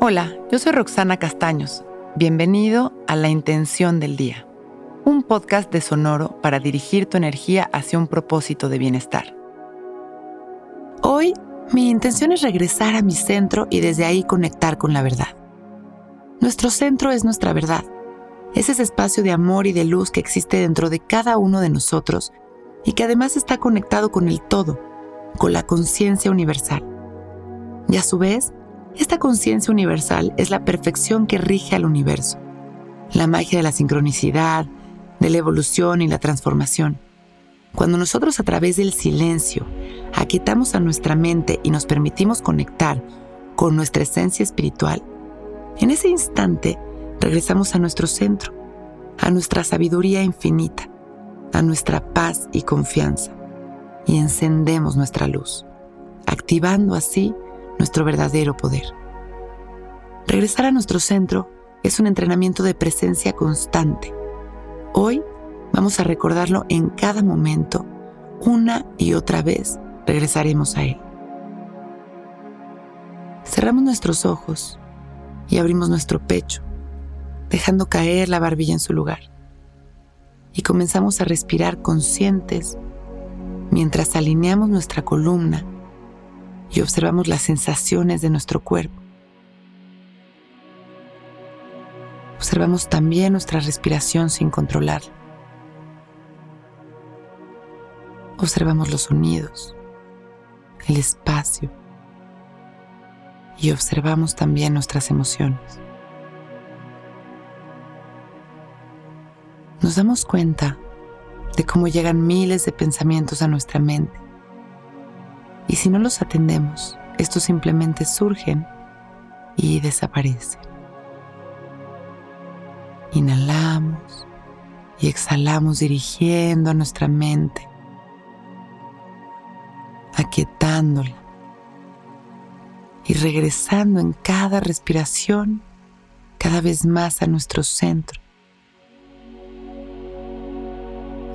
Hola, yo soy Roxana Castaños. Bienvenido a La Intención del Día, un podcast de Sonoro para dirigir tu energía hacia un propósito de bienestar. Hoy, mi intención es regresar a mi centro y desde ahí conectar con la verdad. Nuestro centro es nuestra verdad. Es ese espacio de amor y de luz que existe dentro de cada uno de nosotros y que además está conectado con el todo, con la conciencia universal. Y a su vez, esta conciencia universal es la perfección que rige al universo, la magia de la sincronicidad, de la evolución y la transformación. Cuando nosotros a través del silencio aquietamos a nuestra mente y nos permitimos conectar con nuestra esencia espiritual, en ese instante regresamos a nuestro centro, a nuestra sabiduría infinita, a nuestra paz y confianza, y encendemos nuestra luz, activando así nuestro verdadero poder. Regresar a nuestro centro es un entrenamiento de presencia constante. Hoy vamos a recordarlo en cada momento, una y otra vez regresaremos a él. Cerramos nuestros ojos y abrimos nuestro pecho, dejando caer la barbilla en su lugar. Y comenzamos a respirar conscientes mientras alineamos nuestra columna y observamos las sensaciones de nuestro cuerpo. Observamos también nuestra respiración sin controlarla. Observamos los sonidos, el espacio y observamos también nuestras emociones. Nos damos cuenta de cómo llegan miles de pensamientos a nuestra mente y si no los atendemos, estos simplemente surgen y desaparecen. Inhalamos y exhalamos dirigiendo a nuestra mente, aquietándola y regresando en cada respiración cada vez más a nuestro centro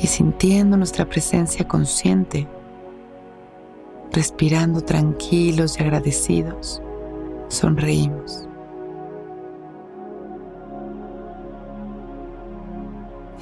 y sintiendo nuestra presencia consciente respirando tranquilos y agradecidos, sonreímos.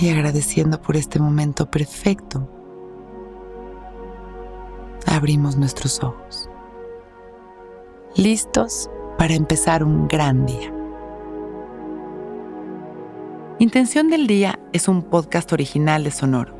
Y agradeciendo por este momento perfecto, abrimos nuestros ojos. Listos para empezar un gran día. Intención del Día es un podcast original de Sonoro.